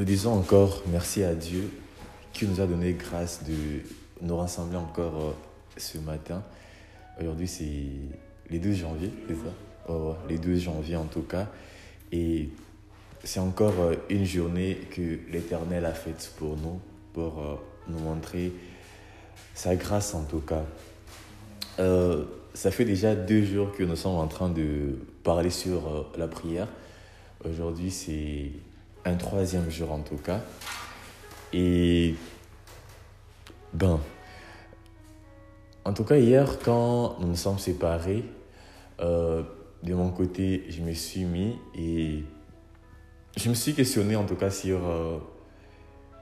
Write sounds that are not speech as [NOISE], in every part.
Nous disons encore merci à Dieu qui nous a donné grâce de nous rassembler encore euh, ce matin. Aujourd'hui, c'est les 12 janvier, c'est ça? Oh, Les 12 janvier en tout cas. Et c'est encore euh, une journée que l'Éternel a faite pour nous, pour euh, nous montrer sa grâce en tout cas. ça fait déjà deux jours que nous sommes en train de parler sur la prière. Aujourd'hui, c'est un troisième jour en tout cas. Et ben, en tout cas, hier, quand nous nous sommes séparés, euh, de mon côté, je me suis mis et je me suis questionné en tout cas sur euh,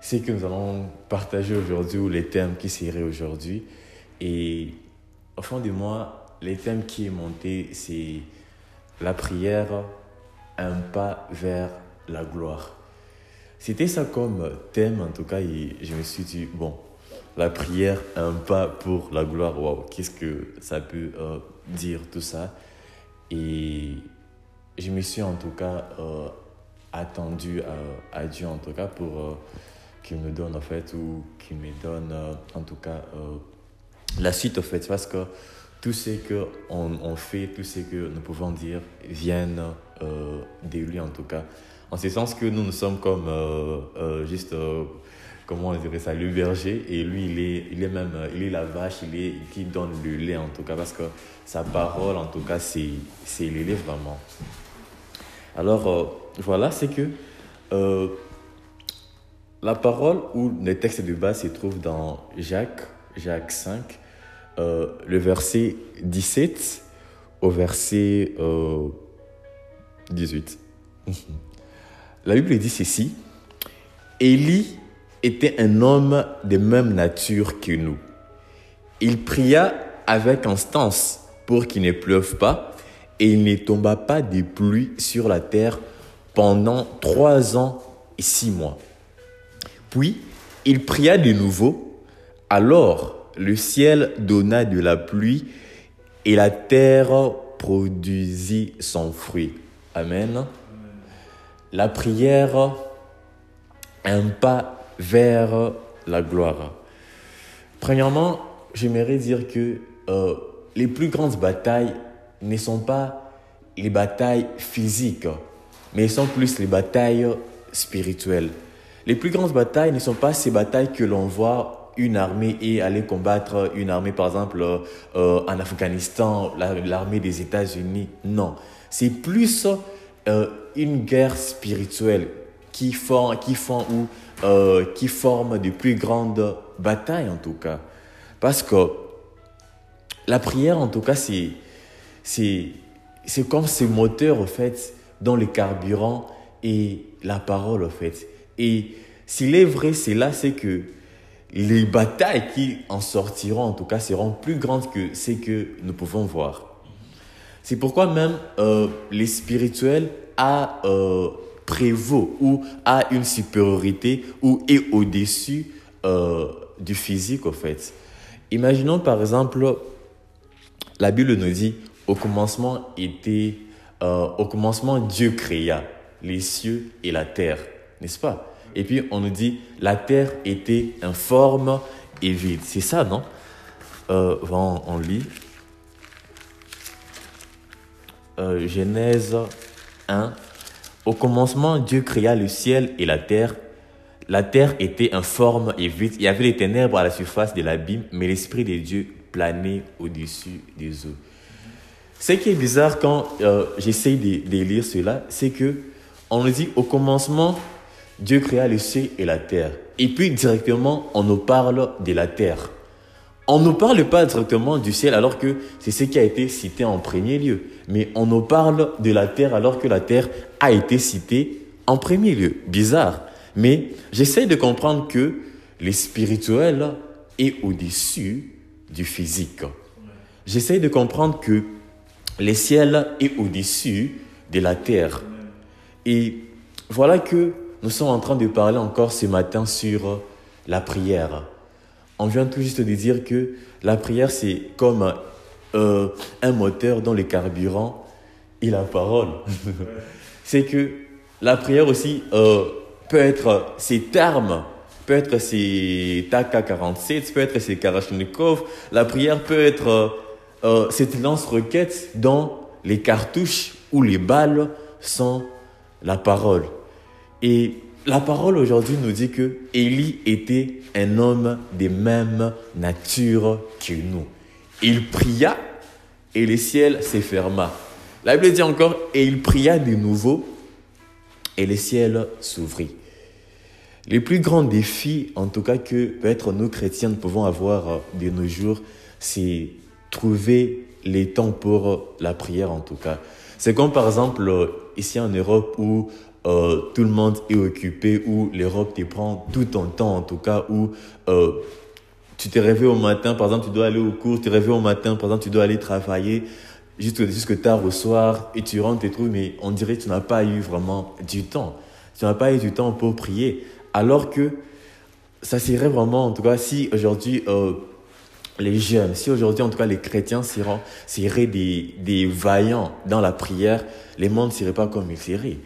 ce que nous allons partager aujourd'hui ou les thèmes qui seraient aujourd'hui. Et au fond de moi, les thèmes qui est monté, c'est la prière, un pas vers la gloire. C'était ça comme thème en tout cas et je me suis dit, bon, la prière, un pas pour la gloire, waouh, qu'est-ce que ça peut euh, dire tout ça? Et je me suis en tout cas euh, attendu à, Dieu en tout cas pour euh, qu'il me donne en fait, ou qu'il me donne en tout cas la suite en fait, parce que tout ce qu'on on fait, tout ce que nous pouvons dire viennent de lui en tout cas en ce sens que nous, nous sommes comme euh, euh, juste, euh, comment on dirait ça, le berger, et lui, il est, il est même, il est la vache, il est, qui donne le lait en tout cas, parce que sa parole, en tout cas, c'est, le lait vraiment. Alors, voilà, c'est que la parole ou le texte de base se trouve dans Jacques, Jacques 5, le verset 17 au verset 18. [LAUGHS] La Bible dit ceci. Élie était un homme de même nature que nous. Il pria avec instance pour qu'il ne pleuve pas et il ne tomba pas de pluie sur la terre pendant trois ans et six mois. Puis il pria de nouveau, alors le ciel donna de la pluie et la terre produisit son fruit. Amen la prière, un pas vers la gloire. Premièrement, j'aimerais dire que euh, les plus grandes batailles ne sont pas les batailles physiques, mais sont plus les batailles spirituelles. Les plus grandes batailles ne sont pas ces batailles que l'on voit une armée et aller combattre une armée, par exemple, euh, en Afghanistan, l'armée des États-Unis. Non, c'est plus euh, une guerre spirituelle qui forme, qui font ou euh, qui forme de plus grandes batailles en tout cas. Parce que la prière en tout cas c'est c'est c'est comme ce moteur en fait dans le carburant et la parole en fait. Et s'il est vrai, c'est là, c'est que les batailles qui en sortiront, en tout cas, seront plus grandes que ce que nous pouvons voir. C'est pourquoi même euh, les spirituels a euh, prévaut ou a une supériorité ou est au-dessus euh, du physique, en fait. Imaginons par exemple, la Bible nous dit, au commencement était, euh, au commencement Dieu créa les cieux et la terre, n'est-ce pas? Et puis on nous dit, la terre était informe et vide. C'est ça, non? On lit. Genèse 1. Au commencement, Dieu créa le ciel et la terre. La terre était informe et vide. Il y avait les ténèbres à la surface de l'abîme, mais l'Esprit de Dieu planait au-dessus des eaux. Ce qui est bizarre quand euh, j'essaye de, de, lire cela, c'est que on nous dit au commencement, Dieu créa le ciel et la terre. Et puis directement, on nous parle de la terre. On ne parle pas directement du ciel alors que c'est ce qui a été cité en premier lieu. Mais on nous parle de la terre alors que la terre a été citée en premier lieu. Bizarre. Mais j'essaie de comprendre que le spirituel est au-dessus du physique. J'essaie de comprendre que le ciel est au-dessus de la terre. Et voilà que nous sommes en train de parler encore ce matin sur la prière on vient tout juste de dire que la prière, c'est comme euh, un moteur dans le carburant et la parole. [LAUGHS] c'est que la prière aussi, euh, peut être ses termes, peut être ses TAK-47, peut être ses Karachnikov. La prière peut être euh, cette lance-requête dont les cartouches ou les balles sont la parole. Et la parole aujourd'hui nous dit que Élie était un homme des mêmes natures que nous. Il pria et le ciel se ferma. La Bible dit encore, et il pria de nouveau et le ciel s'ouvrit. Les plus grands défis, en tout cas, que peut-être nous chrétiens pouvons avoir de nos jours, c'est trouver les temps pour la prière, en tout cas. C'est comme par exemple ici en Europe où euh, tout le monde est occupé, où l'Europe te prend tout ton temps, en tout cas, où euh, tu te réveilles au matin, par exemple, tu dois aller au cours, tu te réveilles au matin, par exemple, tu dois aller travailler jusque, jusque tard au soir, et tu rentres et tout, mais on dirait que tu n'as pas eu vraiment du temps. Tu n'as pas eu du temps pour prier. Alors que ça serait vraiment, en tout cas, si aujourd'hui, euh, les jeunes, si aujourd'hui, en tout cas, les chrétiens seraient, des, des vaillants dans la prière, les mondes ne seraient pas comme ils seraient.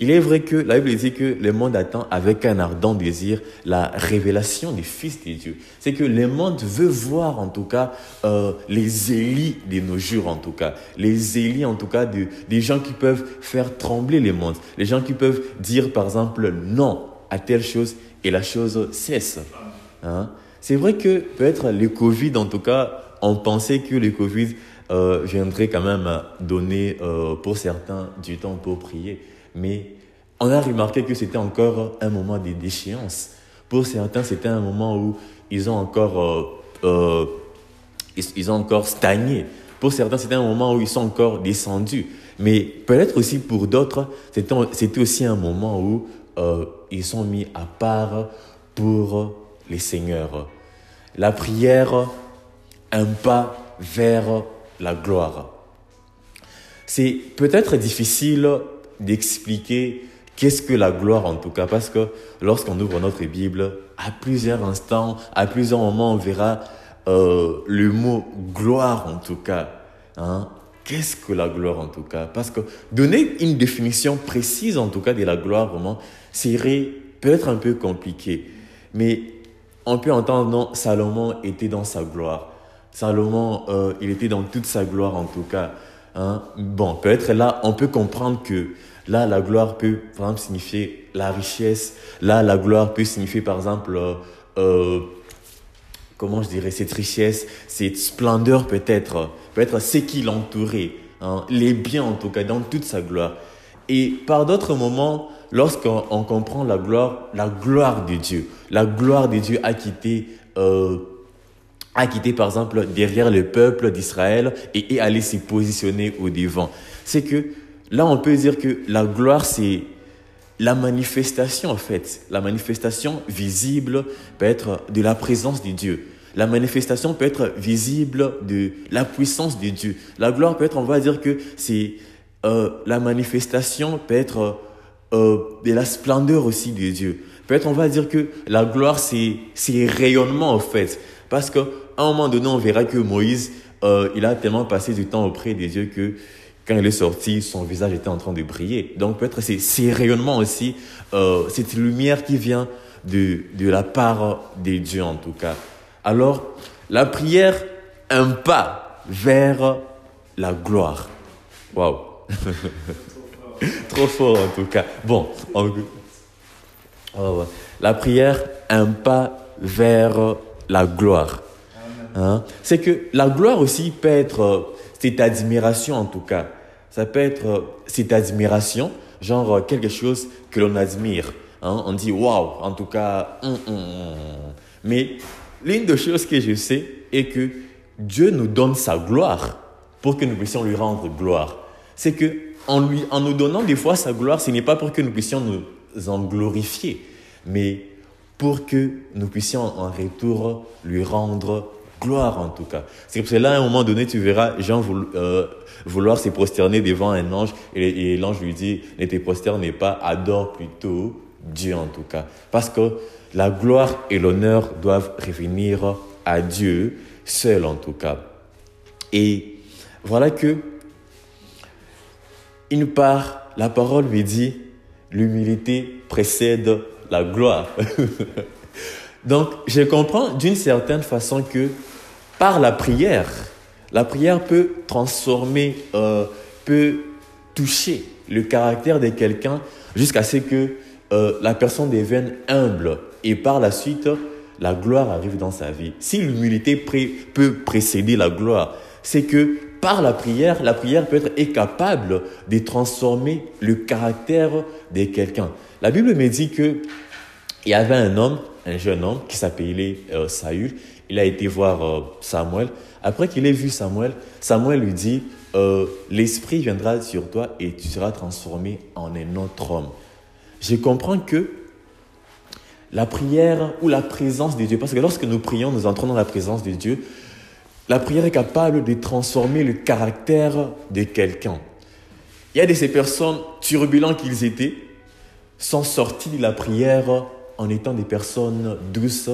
Il est vrai que la Bible dit que le monde attend avec un ardent désir la révélation des fils de Dieu. C'est que le monde veut voir en tout cas euh, les élis de nos jours en tout cas. Les élis en tout cas de, des gens qui peuvent faire trembler les mondes. Les gens qui peuvent dire par exemple non à telle chose et la chose cesse. Hein? C'est vrai que peut-être le Covid en tout cas, on pensait que le Covid euh, viendrait quand même donner euh, pour certains du temps pour prier. Mais on a remarqué que c'était encore un moment de déchéance. Pour certains, c'était un moment où ils ont encore, euh, euh, ils, ont encore stagné. Pour certains, c'était un moment où ils sont encore descendus. Mais peut-être aussi pour d'autres, c'était aussi un moment où ils sont mis à part pour les seigneurs. La prière, un pas vers la gloire. C'est peut-être difficile d'expliquer qu'est-ce que la gloire en tout cas, parce que lorsqu'on ouvre notre Bible, à plusieurs instants, à plusieurs moments, on verra euh, le mot gloire en tout cas. Hein? Qu'est-ce que la gloire en tout cas? Parce que donner une définition précise en tout cas de la gloire vraiment serait peut-être un peu compliqué. Mais on peut entendre, non, Salomon était dans sa gloire. Salomon, euh, il était dans toute sa gloire en tout cas. Hein? Bon, peut-être là, on peut comprendre que là, la gloire peut, par exemple, signifier la richesse. Là, la gloire peut signifier, par exemple, euh, euh comment je dirais, cette richesse, cette splendeur peut-être, peut-être ce qui l'entourait, hein? les biens en tout cas, dans toute sa gloire. Et par d'autres moments, lorsqu'on comprend la gloire, la gloire de Dieu, la gloire de Dieu a quitté euh, a quitté par exemple derrière le peuple d'Israël et est allé s'y positionner au devant. C'est que là on peut dire que la gloire c'est la manifestation en fait, la manifestation visible peut être de la présence de Dieu. La manifestation peut être visible de la puissance de Dieu. La gloire peut être, on va dire que c'est euh, la manifestation peut être euh, de la splendeur aussi de Dieu. Peut-être on va dire que la gloire c'est rayonnement en fait, parce que à un moment donné, on verra que Moïse, euh, il a tellement passé du temps auprès des dieux que quand il est sorti, son visage était en train de briller. Donc peut-être c'est ces rayonnements aussi, euh, cette lumière qui vient de, de la part des dieux en tout cas. Alors, la prière, un pas vers la gloire. Waouh! [LAUGHS] [LAUGHS] Trop fort en tout cas. Bon, oh, la prière, un pas vers la gloire. Hein? C'est que la gloire aussi peut être euh, cette admiration en tout cas. Ça peut être euh, cette admiration, genre euh, quelque chose que l'on admire. Hein? On dit waouh, en tout cas. Hum, hum, hum. Mais l'une des choses que je sais est que Dieu nous donne sa gloire pour que nous puissions lui rendre gloire. C'est que en, lui, en nous donnant des fois sa gloire, ce n'est pas pour que nous puissions nous en glorifier, mais pour que nous puissions en retour lui rendre gloire en tout cas. C'est pour cela, à un moment donné, tu verras Jean euh, vouloir se prosterner devant un ange et, l'ange lui dit, ne te prosterne pas, adore plutôt Dieu en tout cas. Parce que la gloire et l'honneur doivent revenir à Dieu seul en tout cas. Et voilà que, une part, la parole lui dit, l'humilité précède la gloire. [LAUGHS] Donc, je comprends d'une certaine façon que par la prière, la prière peut transformer, euh, peut toucher le caractère de quelqu'un jusqu'à ce que euh, la personne devienne humble et par la suite, la gloire arrive dans sa vie. Si l'humilité peut précéder la gloire, c'est que par la prière, la prière peut être capable de transformer le caractère de quelqu'un. La Bible me dit que il y avait un homme, un jeune homme qui s'appelait euh, Saül. Il a été voir euh, Samuel. Après qu'il ait vu Samuel, Samuel lui dit euh, L'Esprit viendra sur toi et tu seras transformé en un autre homme. Je comprends que la prière ou la présence de Dieu, parce que lorsque nous prions, nous entrons dans la présence de Dieu, la prière est capable de transformer le caractère de quelqu'un. Il y a de ces personnes turbulentes qu'ils étaient, sont sortis de la prière en étant des personnes douces,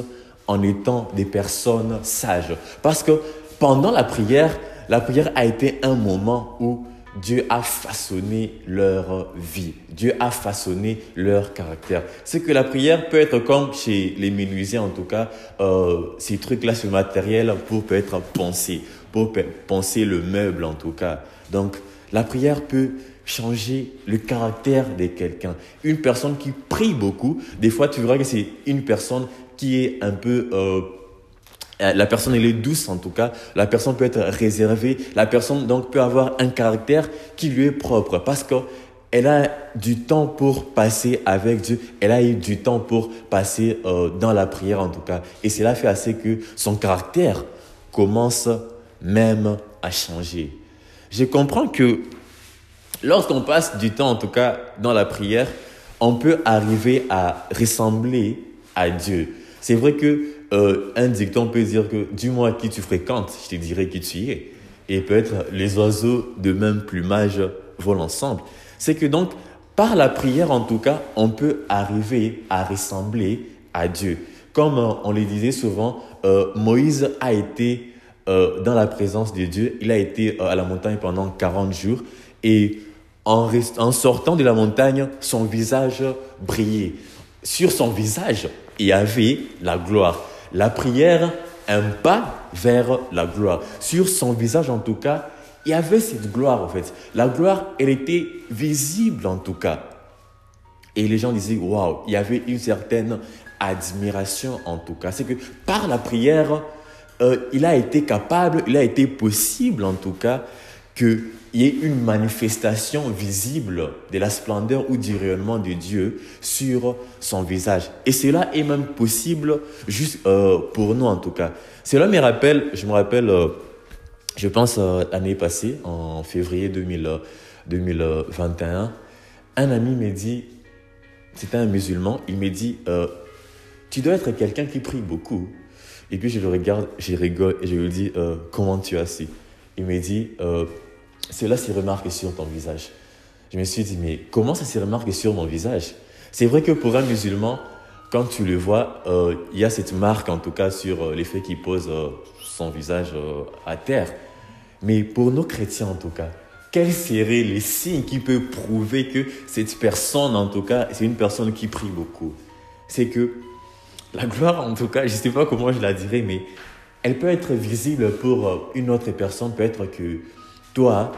en étant des personnes sages. Parce que pendant la prière, la prière a été un moment où Dieu a façonné leur vie. Dieu a façonné leur caractère. C'est que la prière peut être comme chez les menuisiers en tout cas, euh, ces trucs-là, ce matériel pour peut être pensé, pour penser le meuble en tout cas. Donc la prière peut changer le caractère de quelqu'un. Une personne qui prie beaucoup, des fois tu verras que c'est une personne qui est un peu... Euh, la personne elle est douce en tout cas, la personne peut être réservée, la personne donc peut avoir un caractère qui lui est propre parce que elle a du temps pour passer avec Dieu, elle a eu du temps pour passer euh, dans la prière en tout cas. Et cela fait assez que son caractère commence même à changer. Je comprends que Lorsqu'on passe du temps, en tout cas, dans la prière, on peut arriver à ressembler à Dieu. C'est vrai que euh, un dicton peut dire que dis-moi qui tu fréquentes, je te dirai qui tu es. Et peut-être les oiseaux de même plumage volent ensemble. C'est que donc, par la prière en tout cas, on peut arriver à ressembler à Dieu. Comme euh, on le disait souvent, euh, Moïse a été dans la présence de Dieu. Il a été à la montagne pendant 40 jours. Et en, sortant de la montagne, son visage brillait. Sur son visage, il y avait la gloire. La prière, un pas vers la gloire. Sur son visage, en tout cas, il y avait cette gloire, en fait. La gloire, elle était visible, en tout cas. Et les gens disaient, waouh, il y avait une certaine admiration, en tout cas. C'est que par la prière, euh, il a été capable, il a été possible, en tout cas, que il y ait une manifestation visible de la splendeur ou du rayonnement de Dieu sur son visage. Et cela est même possible juste euh, pour nous en tout cas. Cela me rappelle, je me rappelle, euh, je pense euh, l'année passée, en février 2021, un ami m'a dit, c'était un musulman, il m'a dit, tu dois être quelqu'un qui prie beaucoup. Et puis je le regarde, je rigole et je lui dis, comment tu as su? Il m'a dit, cela se remarque sur ton visage. Je me suis dit, mais comment ça se remarque sur mon visage? C'est vrai que pour un musulman, quand tu le vois, euh, il y a cette marque en tout cas sur euh, l'effet qu'il pose euh, son visage à terre. Mais pour nos chrétiens en tout cas, quels seraient les signes qui peuvent prouver que cette personne en tout cas, c'est une personne qui prie beaucoup? C'est que la gloire en tout cas, je ne sais pas comment je la dirais, mais elle peut être visible pour une autre personne, peut-être que toi,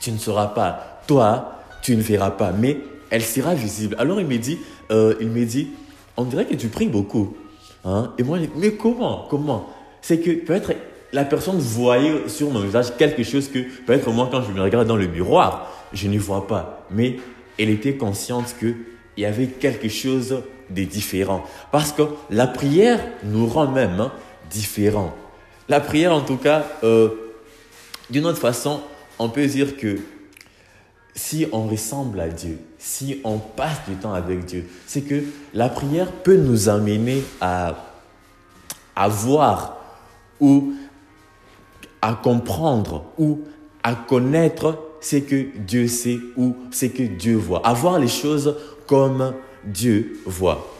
tu ne sauras pas. Toi, tu ne verras pas. Mais elle sera visible. Alors il me dit, euh, il me dit, on dirait que tu pries beaucoup. Hein? Et moi, mais comment Comment? C'est que peut-être la personne voyait sur mon visage quelque chose que peut-être moi, quand je me regarde dans le miroir, je ne vois pas. Mais elle était consciente qu'il y avait quelque chose de différent. Parce que la prière nous rend même hein, différents. La prière, en tout cas, euh, d'une autre façon, on peut dire que si on ressemble à Dieu, si on passe du temps avec Dieu, c'est que la prière peut nous amener à, à voir ou à comprendre ou à connaître ce que Dieu sait ou ce que Dieu voit. À voir les choses comme Dieu voit.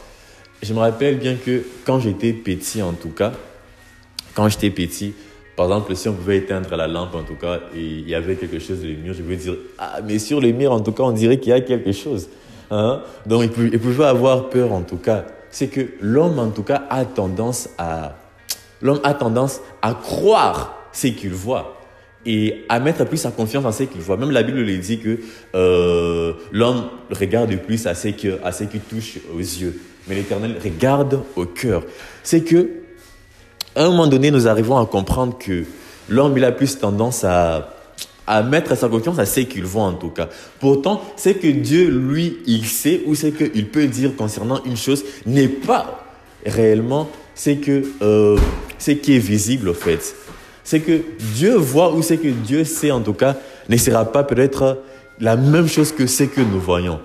Je me rappelle bien que quand j'étais petit, en tout cas, quand j'étais petit, par exemple, si on pouvait éteindre la lampe, en tout cas, et il y avait quelque chose sur le mur, je veux dire, ah, mais sur le mur, en tout cas, on dirait qu'il y a quelque chose. Hein? Donc il pouvait, avoir peur en tout cas. C'est que l'homme en tout cas a tendance à l'homme a tendance à croire ce qu'il voit et à mettre plus sa confiance en ce qu'il voit. Même la Bible le dit que euh, l'homme regarde plus à ce, que, à ce qui touche aux yeux, mais l'Éternel regarde au cœur. C'est que, à un moment donné, nous arrivons à comprendre que l'homme il a plus tendance à à mettre sa confiance à ce qu'il voit en tout cas. Pourtant, c'est que Dieu, lui, il sait ou c'est qu'il peut dire concernant une chose n'est pas réellement ce que euh, ce qui est visible au fait. C'est que Dieu voit ou c'est que Dieu sait en tout cas ne sera pas peut-être la même chose que ce que nous voyons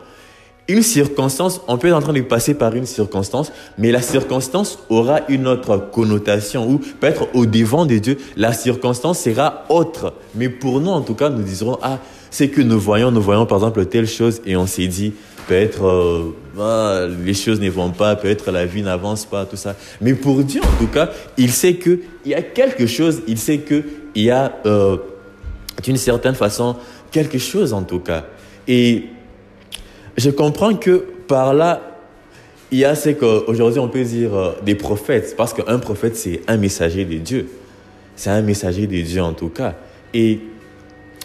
une circonstance, on peut être en train de passer par une circonstance, mais la circonstance aura une autre connotation ou peut-être au devant de Dieu, la circonstance sera autre. Mais pour nous, en tout cas, nous dirons, ah, c'est que nous voyons, nous voyons par exemple telle chose et on s'est dit, peut-être euh, ah, les choses ne vont pas, peut-être la vie n'avance pas, tout ça. Mais pour Dieu, en tout cas, il sait qu'il y a quelque chose, il sait qu'il y a euh, d'une certaine façon quelque chose en tout cas. Et je comprends que par là, il y a ce qu'aujourd'hui on peut dire euh, des prophètes, parce qu'un prophète, c'est un messager de Dieu. C'est un messager de Dieu en tout cas. Et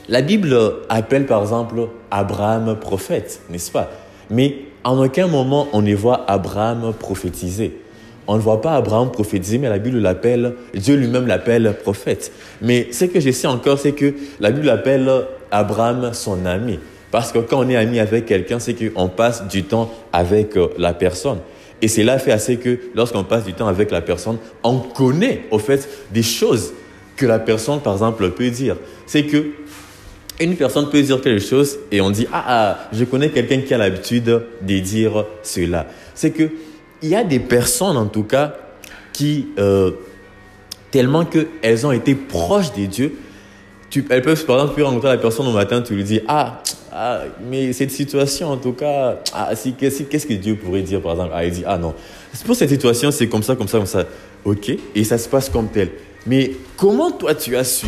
la Bible appelle par exemple Abraham prophète, n'est-ce pas? Mais en aucun moment on ne voit Abraham prophétiser. On ne voit pas Abraham prophétiser, mais la Bible l'appelle, Dieu lui-même l'appelle prophète. Mais ce que je sais encore, c'est que la Bible appelle Abraham son ami. Parce que quand on est ami avec quelqu'un, c'est qu'on passe du temps avec euh, la personne. Et cela fait assez que lorsqu'on passe du temps avec la personne, on connaît au fait des choses que la personne, par exemple, peut dire. C'est que une personne peut dire quelque chose et on dit ah, ah je connais quelqu'un qui a l'habitude de dire cela. C'est que il y a des personnes en tout cas qui euh, tellement que elles ont été proches de Dieu, tu, elles peuvent par exemple rencontrer la personne au matin, tu lui dis ah ah, mais cette situation, en tout cas, ah, si, qu'est-ce que Dieu pourrait dire, par exemple? Ah, il dit, ah non, pour cette situation, c'est comme ça, comme ça, comme ça. Ok, et ça se passe comme tel. Mais comment toi, tu as su?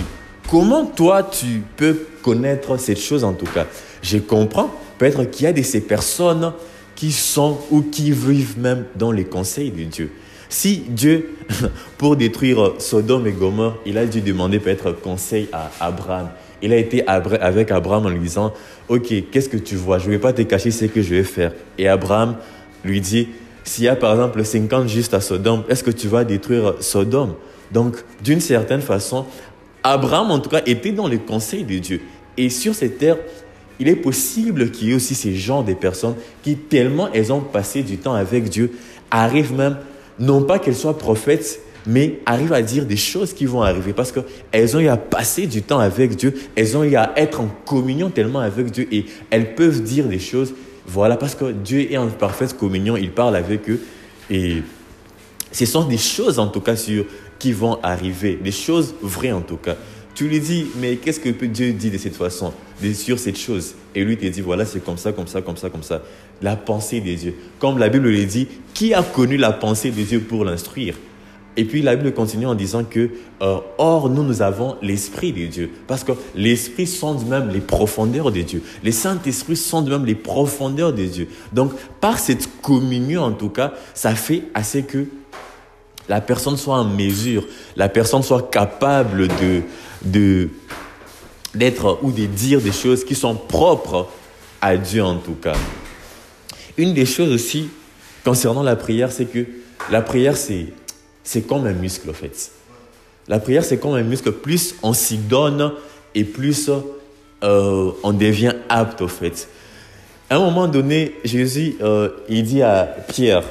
Comment toi, tu peux connaître cette chose, en tout cas? Je comprends, peut-être qu'il y a de ces personnes qui sont ou qui vivent même dans les conseils de Dieu. Si Dieu, [LAUGHS] pour détruire Sodome et Gomorre, il a dû demander peut-être conseil à Abraham, il a été avec Abraham en lui disant, OK, qu'est-ce que tu vois? Je ne vais pas te cacher ce que je vais faire. Et Abraham lui dit, s'il y a par exemple 50 justes à Sodome, est-ce que tu vas détruire Sodome Donc, d'une certaine façon, Abraham, en tout cas, était dans le conseil de Dieu. Et sur cette terre, il est possible qu'il y ait aussi ces gens de personnes qui, tellement elles ont passé du temps avec Dieu, arrivent même, non pas qu'elles soient prophètes, mais arrivent à dire des choses qui vont arriver. Parce qu'elles ont eu à passer du temps avec Dieu, elles ont eu à être en communion tellement avec Dieu. Et elles peuvent dire des choses. Voilà, parce que Dieu est en parfaite communion, il parle avec eux. Et ce sont des choses en tout cas sur qui vont arriver, des choses vraies en tout cas. Tu lui dis, mais qu'est-ce que Dieu dit de cette façon, sur cette chose Et lui te dit, voilà, c'est comme ça, comme ça, comme ça, comme ça. La pensée des dieux. Comme la Bible le dit, qui a connu la pensée des dieux pour l'instruire? Et puis la Bible continue en disant que, euh, or, nous, nous avons l'Esprit de Dieu. Parce que l'Esprit sonde même les profondeurs de Dieu. Les Saint-Esprit sonde même les profondeurs de Dieu. Donc, par cette communion, en tout cas, ça fait assez que la personne soit en mesure, la personne soit capable de, de, d'être ou de dire des choses qui sont propres à Dieu, en tout cas. Une des choses aussi concernant la prière, c'est que la prière, c'est comme un muscle, en fait. La prière, c'est comme un muscle. Plus on s'y donne et plus euh, on devient apte, en fait. À un moment donné, Jésus, euh, il dit à Pierre,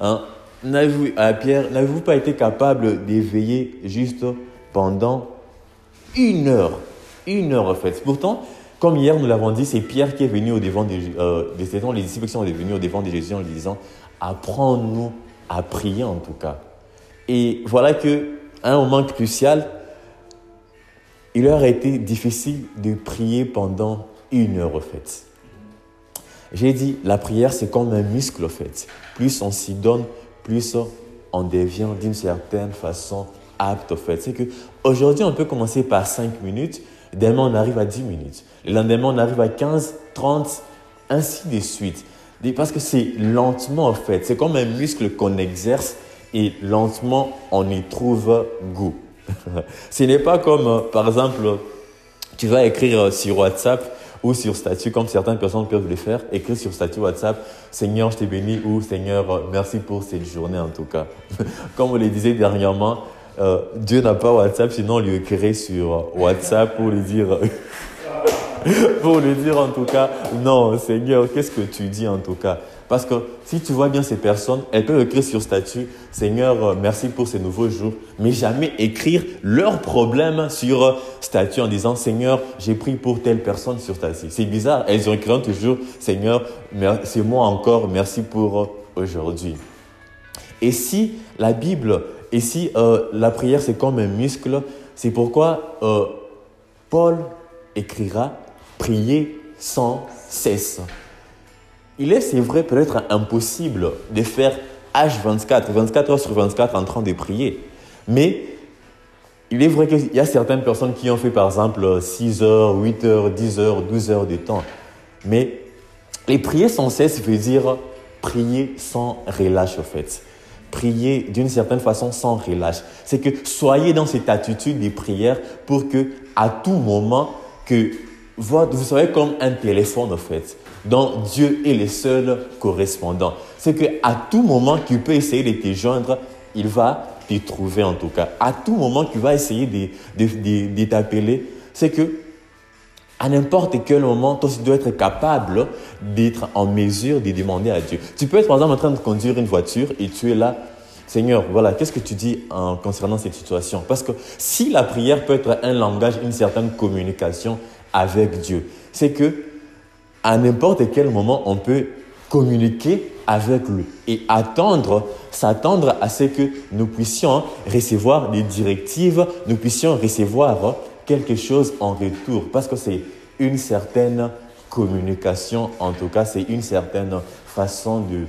hein, n'avez-vous, à Pierre, n'avez-vous pas été capable d'éveiller juste pendant une heure? Une heure, en fait. Pourtant, comme hier nous l'avons dit, c'est Pierre qui est venu au devant des, euh, les disciples qui sont venus au devant de Jésus en lui disant, apprends-nous à prier en tout cas. Et voilà que un moment crucial, il leur a été difficile de prier pendant une heure, au fait. J'ai dit, la prière, c'est comme un muscle, au fait. Plus on s'y donne, plus on devient d'une certaine façon apte, au fait. C'est que aujourd'hui, on peut commencer par 5 minutes, demain, on arrive à 10 minutes. Le lendemain, on arrive à 15, 30, ainsi de suite. Parce que c'est lentement, en fait. C'est comme un muscle qu'on exerce et lentement, on y trouve goût. [LAUGHS] Ce n'est pas comme, euh, par exemple, tu vas écrire sur WhatsApp ou sur statut, comme certaines personnes peuvent le faire, écrire sur statut WhatsApp, Seigneur, je t'ai béni, ou Seigneur, merci pour cette journée en tout cas. [LAUGHS] comme on le disait dernièrement, euh, Dieu n'a pas WhatsApp, sinon on lui écrirait sur WhatsApp pour lui dire, [LAUGHS] pour lui dire en tout cas, non, Seigneur, qu'est-ce que tu dis en tout cas? Parce que si tu vois bien ces personnes, elles peuvent écrire sur statut, Seigneur, euh, merci pour ces nouveaux jours, mais jamais écrire leurs problèmes sur statut en disant, Seigneur, j'ai pris pour telle personne sur statut. C'est bizarre, elles ont écrit toujours, Seigneur, c'est moi encore, merci pour aujourd'hui. Et si la Bible et si euh, la prière, c'est comme un muscle, c'est pourquoi euh, Paul écrira prier sans cesse. Il est, c'est vrai, peut-être impossible de faire H24, 24 heures sur 24 en train de prier. Mais il est vrai qu'il y a certaines personnes qui ont fait par exemple 6 heures, 8 heures, 10 heures, 12 heures de temps. Mais les prier sans cesse veut dire prier sans relâche, en fait prier d'une certaine façon sans relâche. C'est que soyez dans cette attitude de prière pour que à tout moment que vous soyez comme un téléphone en fait, dont Dieu est le seul correspondant. C'est que à tout moment qu'il peut essayer de te joindre, il va te trouver en tout cas. À tout moment qu'il va essayer de, de, de t'appeler, c'est que à n'importe quel moment, toi, tu dois être capable d'être en mesure de demander à Dieu. Tu peux être, par exemple, en train de conduire une voiture et tu es là. Seigneur, voilà, qu'est-ce que tu dis en concernant cette situation? Parce que si la prière peut être un langage, une certaine communication avec Dieu, c'est que à n'importe quel moment, on peut communiquer avec lui et attendre, s'attendre à ce que nous puissions recevoir des directives, nous puissions recevoir quelque chose en retour parce que c'est une certaine communication, en tout cas, c'est une certaine façon de,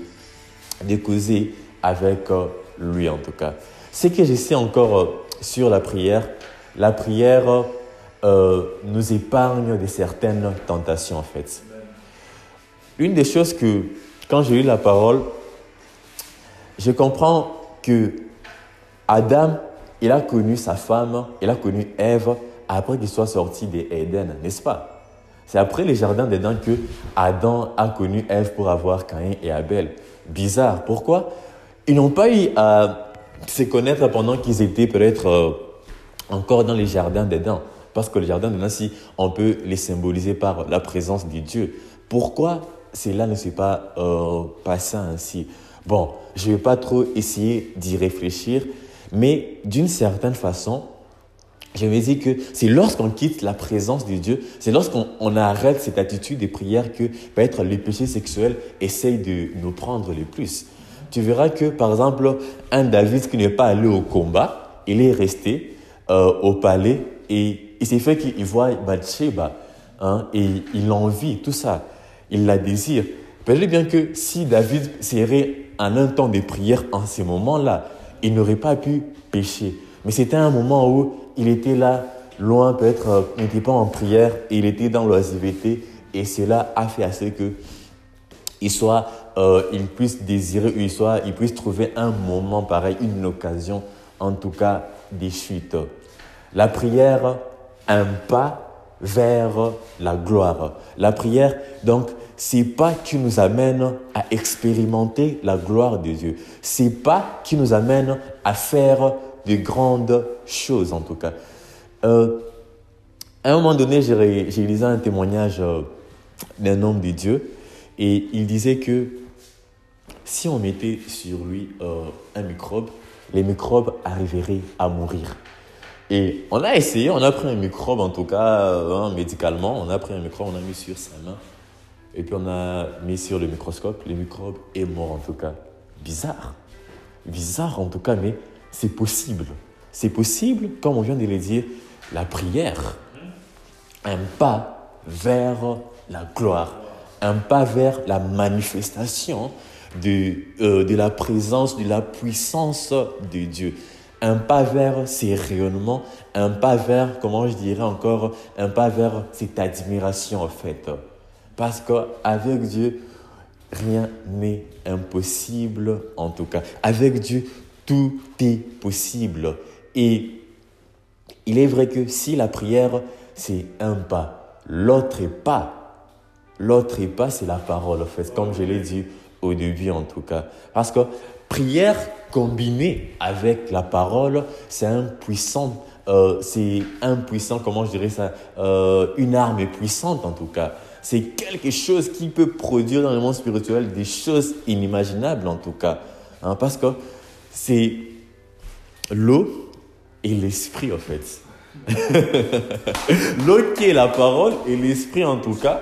de causer avec euh, lui, en tout cas. Ce que je sais encore euh, sur la prière, la prière euh, nous épargne de certaines tentations, en fait. Une des choses que, quand j'ai eu la parole, je comprends que Adam, il a connu sa femme, il a connu Ève après qu'il soit sorti d'Éden, n'est-ce pas? C'est après les jardins d'Éden que Adam a connu Ève pour avoir Caïn et Abel. Bizarre. Pourquoi? Ils n'ont pas eu à se connaître pendant qu'ils étaient peut-être euh, encore dans les jardins d'Éden. Parce que les jardins d'Éden, si on peut les symboliser par la présence de Dieu. Pourquoi cela ne s'est pas euh, passé ainsi? Bon, je ne vais pas trop essayer d'y réfléchir, mais d'une certaine façon, je me dis que c'est lorsqu'on quitte la présence de Dieu, c'est lorsqu'on arrête cette attitude de prière que peut-être les péchés sexuels essayent de nous prendre le plus. Tu verras que, par exemple, un David qui n'est pas allé au combat, il est resté euh, au palais et il s'est fait qu'il voit Bathsheba hein, et il l'envie, tout ça. Il la désire. Peut-être bien que si David serait en un temps de prière en ce moment-là, il n'aurait pas pu pécher. Mais c'était un moment où il était là, loin peut-être, euh, n'était pas en prière, et il était dans l'oisiveté, et cela a fait ce que il soit, euh, il puisse désirer, il soit, il puisse trouver un moment pareil, une occasion, en tout cas, des chutes. La prière, un pas vers la gloire. La prière, donc, c'est pas qui nous amène à expérimenter la gloire de Dieu. C'est pas qui nous amène à faire de grandes choses en tout cas. Euh, à un moment donné, j'ai lisé un témoignage euh, d'un homme de Dieu et il disait que si on mettait sur lui euh, un microbe, les microbes arriveraient à mourir. Et on a essayé, on a pris un microbe en tout cas hein, médicalement, on a pris un microbe, on a mis sur sa main et puis on a mis sur le microscope, le microbe est mort en tout cas. Bizarre, bizarre en tout cas, mais c'est possible. C'est possible, comme on vient de le dire, la prière. Un pas vers la gloire. Un pas vers la manifestation de, euh, de la présence, de la puissance de Dieu. Un pas vers ces rayonnements, un pas vers, comment je dirais encore, un pas vers cette admiration en fait. Parce qu'avec Dieu, rien n'est impossible en tout cas. Avec Dieu, tout est possible. Et il est vrai que si la prière, c'est un pas, l'autre pas, l'autre pas, c'est la parole, en fait, comme je l'ai dit au début en tout cas. Parce que prière combinée avec la parole, c'est un puissant, euh, c'est un puissant, comment je dirais ça, euh, une arme puissante en tout cas. C'est quelque chose qui peut produire dans le monde spirituel des choses inimaginables en tout cas. Hein, parce que c'est l'eau et l'esprit en fait. [LAUGHS] l'eau qui est la parole et l'esprit en tout cas.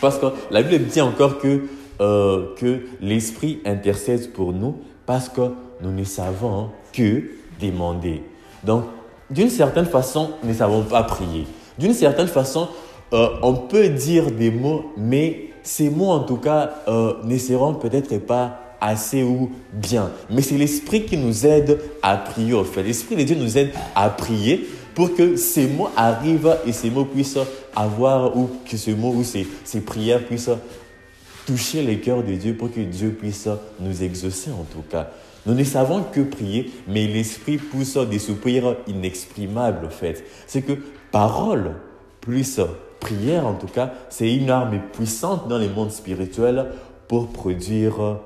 Parce que la Bible dit encore que, euh, que l'esprit intercède pour nous parce que nous ne savons que demander. Donc, d'une certaine façon, nous ne savons pas prier. D'une certaine façon, euh, on peut dire des mots, mais ces mots, en tout cas, euh, ne seront peut-être pas assez ou bien. Mais c'est l'Esprit qui nous aide à prier, en fait. L'Esprit de Dieu nous aide à prier pour que ces mots arrivent et ces mots puissent avoir, ou que ces mots ou ces, ces prières puissent toucher les cœurs de Dieu pour que Dieu puisse nous exaucer, en tout cas. Nous ne savons que prier, mais l'Esprit pousse des soupirs inexprimables, en fait. C'est que parole plus prière, en tout cas, c'est une arme puissante dans le monde spirituel pour produire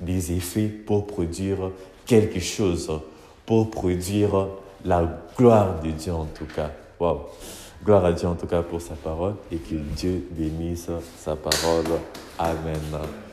des effets pour produire quelque chose, pour produire la gloire de Dieu en tout cas. Wow. Gloire à Dieu en tout cas pour sa parole et que Dieu bénisse sa parole. Amen.